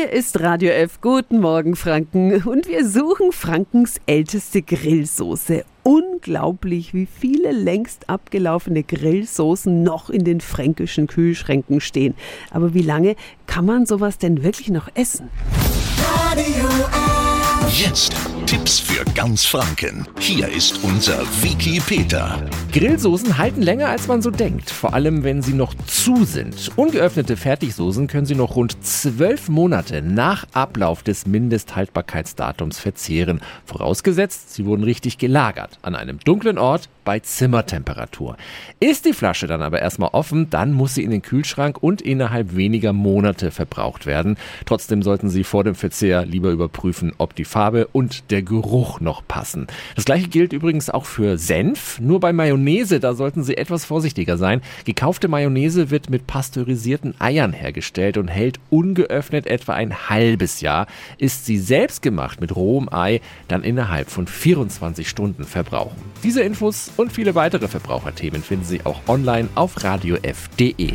Hier ist Radio F. Guten Morgen, Franken. Und wir suchen Frankens älteste Grillsoße. Unglaublich, wie viele längst abgelaufene Grillsoßen noch in den fränkischen Kühlschränken stehen. Aber wie lange kann man sowas denn wirklich noch essen? Radio F. Jetzt Tipps für ganz Franken. Hier ist unser Wiki Peter. Grillsoßen halten länger als man so denkt, vor allem wenn sie noch zu sind. Ungeöffnete Fertigsoßen können sie noch rund zwölf Monate nach Ablauf des Mindesthaltbarkeitsdatums verzehren, vorausgesetzt, sie wurden richtig gelagert, an einem dunklen Ort bei Zimmertemperatur. Ist die Flasche dann aber erstmal offen, dann muss sie in den Kühlschrank und innerhalb weniger Monate verbraucht werden. Trotzdem sollten Sie vor dem Verzehr lieber überprüfen, ob die Farbe und der Geruch noch passen. Das gleiche gilt übrigens auch für Senf. Nur bei Mayonnaise, da sollten Sie etwas vorsichtiger sein. Gekaufte Mayonnaise wird mit pasteurisierten Eiern hergestellt und hält ungeöffnet etwa ein halbes Jahr. Ist sie selbst gemacht mit rohem Ei, dann innerhalb von 24 Stunden verbrauchen. Diese Infos und viele weitere Verbraucherthemen finden Sie auch online auf radiof.de.